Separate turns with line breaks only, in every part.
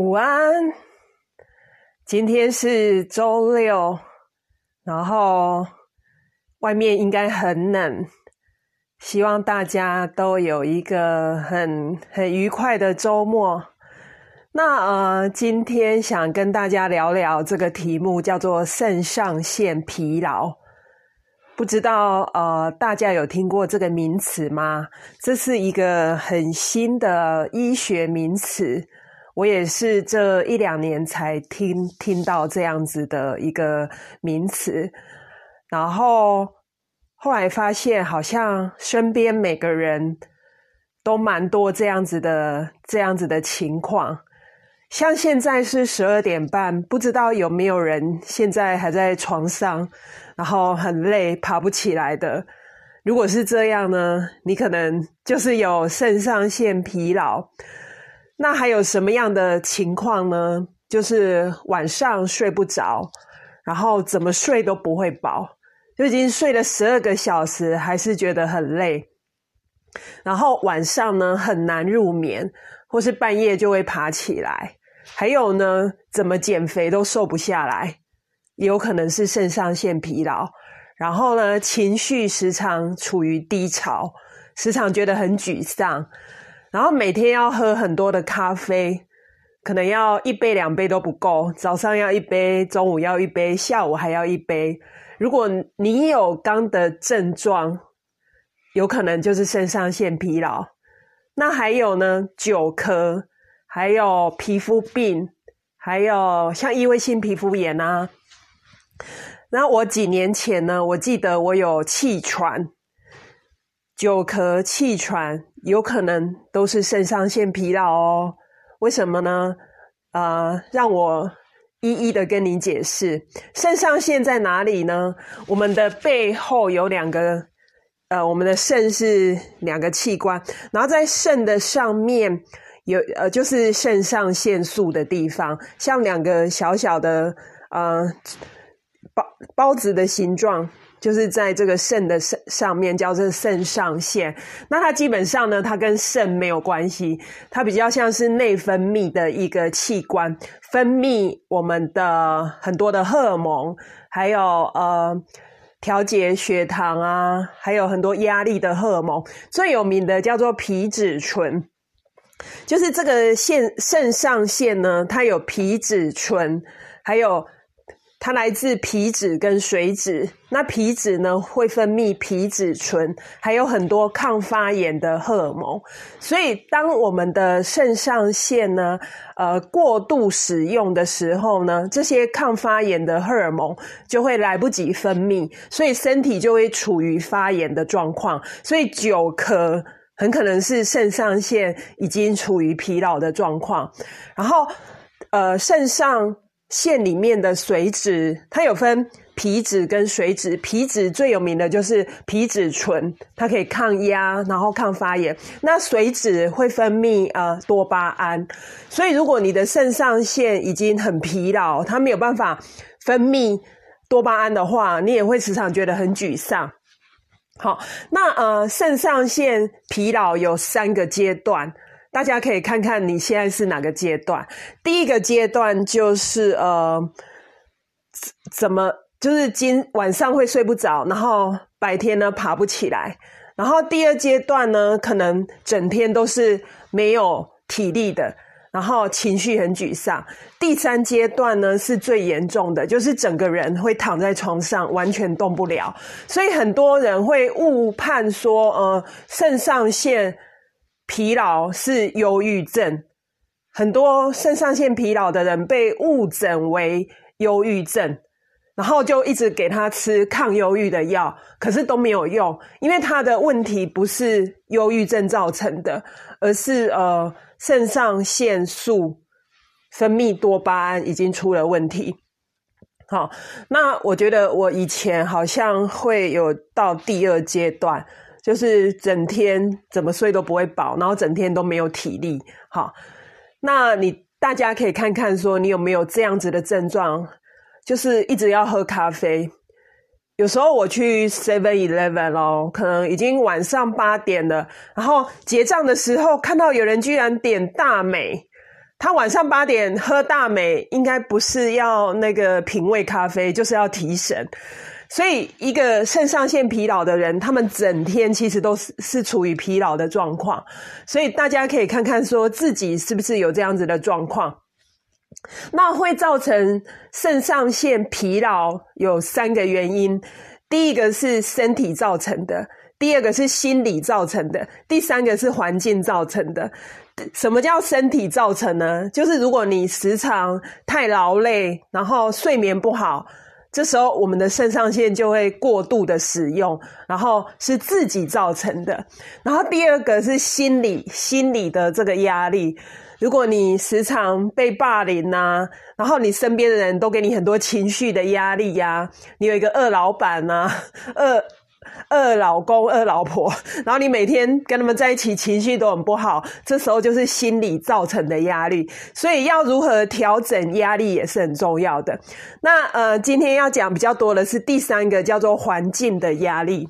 午安，今天是周六，然后外面应该很冷，希望大家都有一个很很愉快的周末。那呃，今天想跟大家聊聊这个题目，叫做肾上腺疲劳。不知道呃，大家有听过这个名词吗？这是一个很新的医学名词。我也是这一两年才听听到这样子的一个名词，然后后来发现好像身边每个人都蛮多这样子的这样子的情况。像现在是十二点半，不知道有没有人现在还在床上，然后很累爬不起来的。如果是这样呢，你可能就是有肾上腺疲劳。那还有什么样的情况呢？就是晚上睡不着，然后怎么睡都不会饱，就已经睡了十二个小时，还是觉得很累。然后晚上呢很难入眠，或是半夜就会爬起来。还有呢，怎么减肥都瘦不下来，有可能是肾上腺疲劳。然后呢，情绪时常处于低潮，时常觉得很沮丧。然后每天要喝很多的咖啡，可能要一杯两杯都不够。早上要一杯，中午要一杯，下午还要一杯。如果你有刚的症状，有可能就是肾上腺疲劳。那还有呢，久咳，还有皮肤病，还有像异位性皮肤炎啊。那我几年前呢，我记得我有气喘。久咳、气喘，有可能都是肾上腺疲劳哦。为什么呢？呃，让我一一的跟你解释。肾上腺在哪里呢？我们的背后有两个，呃，我们的肾是两个器官，然后在肾的上面有，呃，就是肾上腺素的地方，像两个小小的，呃，包包子的形状。就是在这个肾的肾上面，叫做肾上腺。那它基本上呢，它跟肾没有关系，它比较像是内分泌的一个器官，分泌我们的很多的荷尔蒙，还有呃调节血糖啊，还有很多压力的荷尔蒙。最有名的叫做皮质醇，就是这个腺肾上腺呢，它有皮质醇，还有。它来自皮脂跟水脂，那皮脂呢会分泌皮质醇，还有很多抗发炎的荷尔蒙。所以，当我们的肾上腺呢，呃，过度使用的时候呢，这些抗发炎的荷尔蒙就会来不及分泌，所以身体就会处于发炎的状况。所以，久咳很可能是肾上腺已经处于疲劳的状况。然后，呃，肾上。腺里面的水脂，它有分皮脂跟水脂。皮脂最有名的就是皮质醇，它可以抗压，然后抗发炎。那水脂会分泌呃多巴胺，所以如果你的肾上腺已经很疲劳，它没有办法分泌多巴胺的话，你也会时常觉得很沮丧。好，那呃肾上腺疲劳有三个阶段。大家可以看看你现在是哪个阶段。第一个阶段就是呃，怎么就是今晚上会睡不着，然后白天呢爬不起来。然后第二阶段呢，可能整天都是没有体力的，然后情绪很沮丧。第三阶段呢是最严重的，就是整个人会躺在床上完全动不了。所以很多人会误判说，呃，肾上腺。疲劳是忧郁症，很多肾上腺疲劳的人被误诊为忧郁症，然后就一直给他吃抗忧郁的药，可是都没有用，因为他的问题不是忧郁症造成的，而是呃肾上腺素分泌多巴胺已经出了问题。好，那我觉得我以前好像会有到第二阶段。就是整天怎么睡都不会饱，然后整天都没有体力。好，那你大家可以看看，说你有没有这样子的症状，就是一直要喝咖啡。有时候我去 Seven Eleven 哦，可能已经晚上八点了，然后结账的时候看到有人居然点大美，他晚上八点喝大美，应该不是要那个品味咖啡，就是要提神。所以，一个肾上腺疲劳的人，他们整天其实都是是处于疲劳的状况。所以，大家可以看看说自己是不是有这样子的状况。那会造成肾上腺疲劳有三个原因：第一个是身体造成的，第二个是心理造成的，第三个是环境造成的。什么叫身体造成呢？就是如果你时常太劳累，然后睡眠不好。这时候，我们的肾上腺就会过度的使用，然后是自己造成的。然后第二个是心理，心理的这个压力。如果你时常被霸凌呐，然后你身边的人都给你很多情绪的压力呀，你有一个二老板呐，二。二老公、二老婆，然后你每天跟他们在一起，情绪都很不好，这时候就是心理造成的压力。所以要如何调整压力也是很重要的。那呃，今天要讲比较多的是第三个，叫做环境的压力。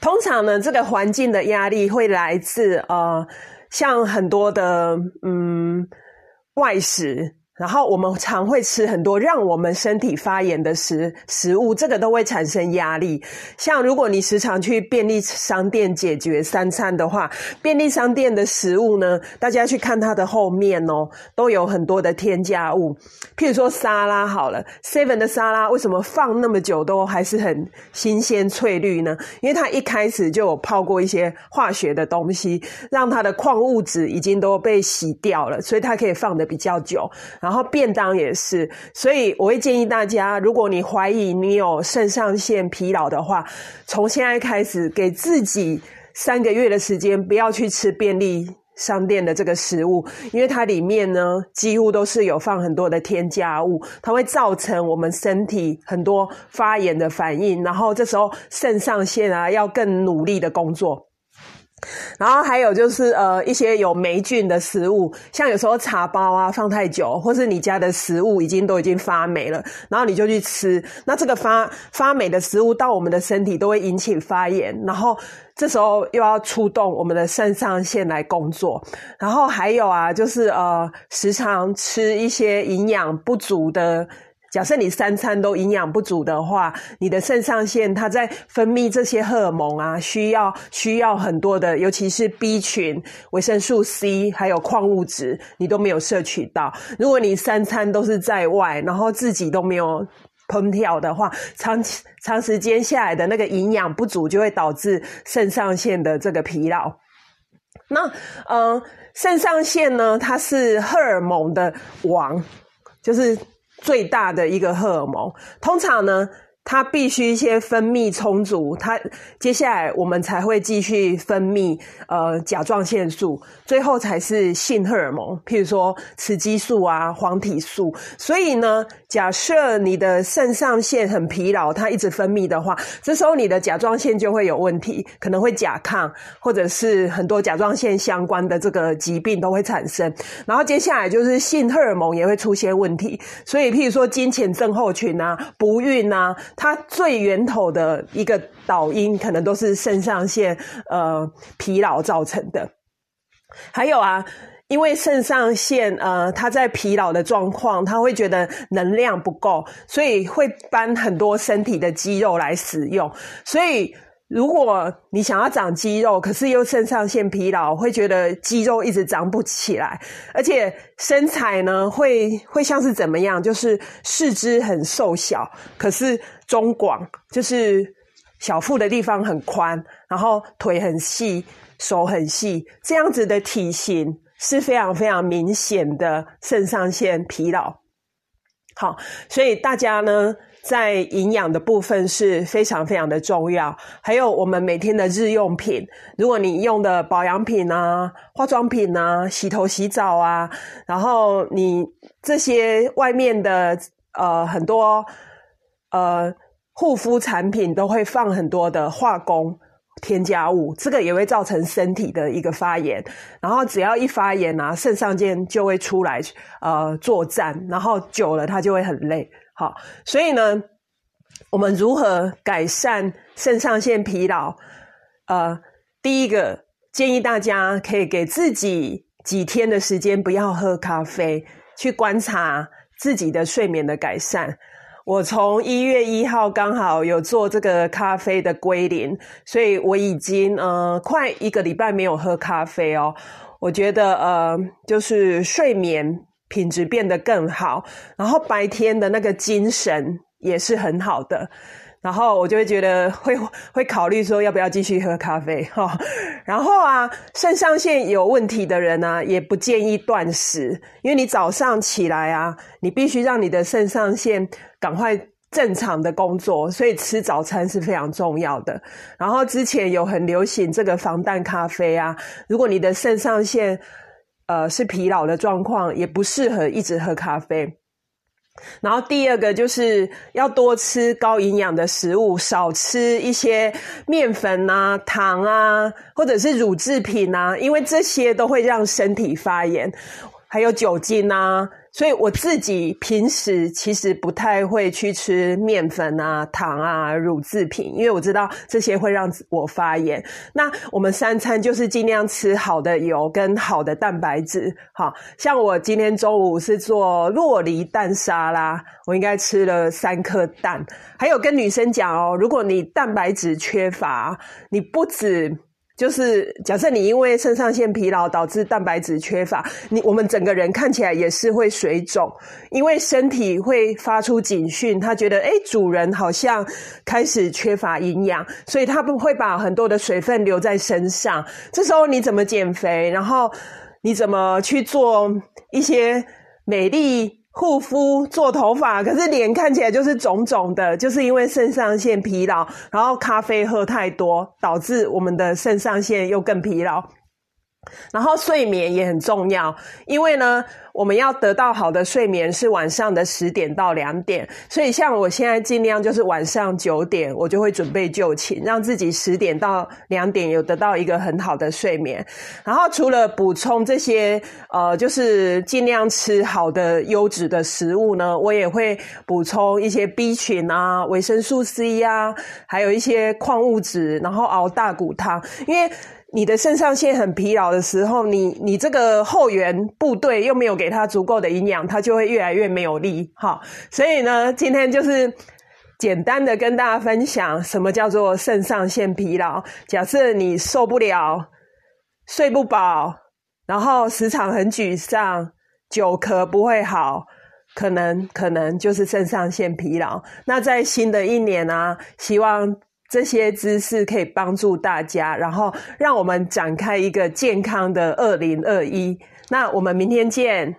通常呢，这个环境的压力会来自呃，像很多的嗯外食。然后我们常会吃很多让我们身体发炎的食食物，这个都会产生压力。像如果你时常去便利商店解决三餐的话，便利商店的食物呢，大家去看它的后面哦，都有很多的添加物。譬如说沙拉好了，seven 的沙拉为什么放那么久都还是很新鲜翠绿呢？因为它一开始就有泡过一些化学的东西，让它的矿物质已经都被洗掉了，所以它可以放的比较久。然后便当也是，所以我会建议大家，如果你怀疑你有肾上腺疲劳的话，从现在开始给自己三个月的时间，不要去吃便利商店的这个食物，因为它里面呢几乎都是有放很多的添加物，它会造成我们身体很多发炎的反应，然后这时候肾上腺啊要更努力的工作。然后还有就是呃一些有霉菌的食物，像有时候茶包啊放太久，或是你家的食物已经都已经发霉了，然后你就去吃，那这个发发霉的食物到我们的身体都会引起发炎，然后这时候又要出动我们的肾上腺来工作。然后还有啊，就是呃时常吃一些营养不足的。假设你三餐都营养不足的话，你的肾上腺它在分泌这些荷尔蒙啊，需要需要很多的，尤其是 B 群、维生素 C 还有矿物质，你都没有摄取到。如果你三餐都是在外，然后自己都没有烹调的话，长长时间下来的那个营养不足，就会导致肾上腺的这个疲劳。那嗯，肾上腺呢，它是荷尔蒙的王，就是。最大的一个荷尔蒙，通常呢。它必须先分泌充足，它接下来我们才会继续分泌呃甲状腺素，最后才是性荷尔蒙，譬如说雌激素啊、黄体素。所以呢，假设你的肾上腺很疲劳，它一直分泌的话，这时候你的甲状腺就会有问题，可能会甲亢，或者是很多甲状腺相关的这个疾病都会产生。然后接下来就是性荷尔蒙也会出现问题，所以譬如说金钱症候群啊、不孕啊。它最源头的一个导因，可能都是肾上腺呃疲劳造成的。还有啊，因为肾上腺呃，它在疲劳的状况，它会觉得能量不够，所以会搬很多身体的肌肉来使用，所以。如果你想要长肌肉，可是又肾上腺疲劳，会觉得肌肉一直长不起来，而且身材呢会会像是怎么样？就是四肢很瘦小，可是中广，就是小腹的地方很宽，然后腿很细，手很细，这样子的体型是非常非常明显的肾上腺疲劳。好，所以大家呢。在营养的部分是非常非常的重要，还有我们每天的日用品，如果你用的保养品啊、化妆品啊、洗头洗澡啊，然后你这些外面的呃很多呃护肤产品都会放很多的化工添加物，这个也会造成身体的一个发炎，然后只要一发炎啊，肾上腺就会出来呃作战，然后久了它就会很累。好，所以呢，我们如何改善肾上腺疲劳？呃，第一个建议大家可以给自己几天的时间不要喝咖啡，去观察自己的睡眠的改善。我从一月一号刚好有做这个咖啡的归零，所以我已经呃快一个礼拜没有喝咖啡哦。我觉得呃就是睡眠品质变得更好，然后白天的那个精神也是很好的。然后我就会觉得会 会考虑说要不要继续喝咖啡 哈。然后啊，肾上腺有问题的人呢，也不建议断食，因为你早上起来啊，你必须让你的肾上腺赶快正常的工作，所以吃早餐是非常重要的。然后之前有很流行这个防弹咖啡啊，如果你的肾上腺呃是疲劳的状况，也不适合一直喝咖啡。然后第二个就是要多吃高营养的食物，少吃一些面粉啊、糖啊，或者是乳制品啊，因为这些都会让身体发炎，还有酒精啊。所以我自己平时其实不太会去吃面粉啊、糖啊、乳制品，因为我知道这些会让我发炎。那我们三餐就是尽量吃好的油跟好的蛋白质。好像我今天中午是做洛梨蛋沙拉，我应该吃了三颗蛋。还有跟女生讲哦，如果你蛋白质缺乏，你不止。就是假设你因为肾上腺疲劳导致蛋白质缺乏，你我们整个人看起来也是会水肿，因为身体会发出警讯，他觉得哎主人好像开始缺乏营养，所以他不会把很多的水分留在身上。这时候你怎么减肥？然后你怎么去做一些美丽？护肤做头发，可是脸看起来就是肿肿的，就是因为肾上腺疲劳，然后咖啡喝太多，导致我们的肾上腺又更疲劳。然后睡眠也很重要，因为呢，我们要得到好的睡眠是晚上的十点到两点，所以像我现在尽量就是晚上九点，我就会准备就寝，让自己十点到两点有得到一个很好的睡眠。然后除了补充这些，呃，就是尽量吃好的优质的食物呢，我也会补充一些 B 群啊、维生素 C 呀，还有一些矿物质，然后熬大骨汤，因为。你的肾上腺很疲劳的时候，你你这个后援部队又没有给他足够的营养，他就会越来越没有力。哈，所以呢，今天就是简单的跟大家分享什么叫做肾上腺疲劳。假设你受不了，睡不饱，然后时常很沮丧，久咳不会好，可能可能就是肾上腺疲劳。那在新的一年呢，希望。这些知识可以帮助大家，然后让我们展开一个健康的二零二一。那我们明天见。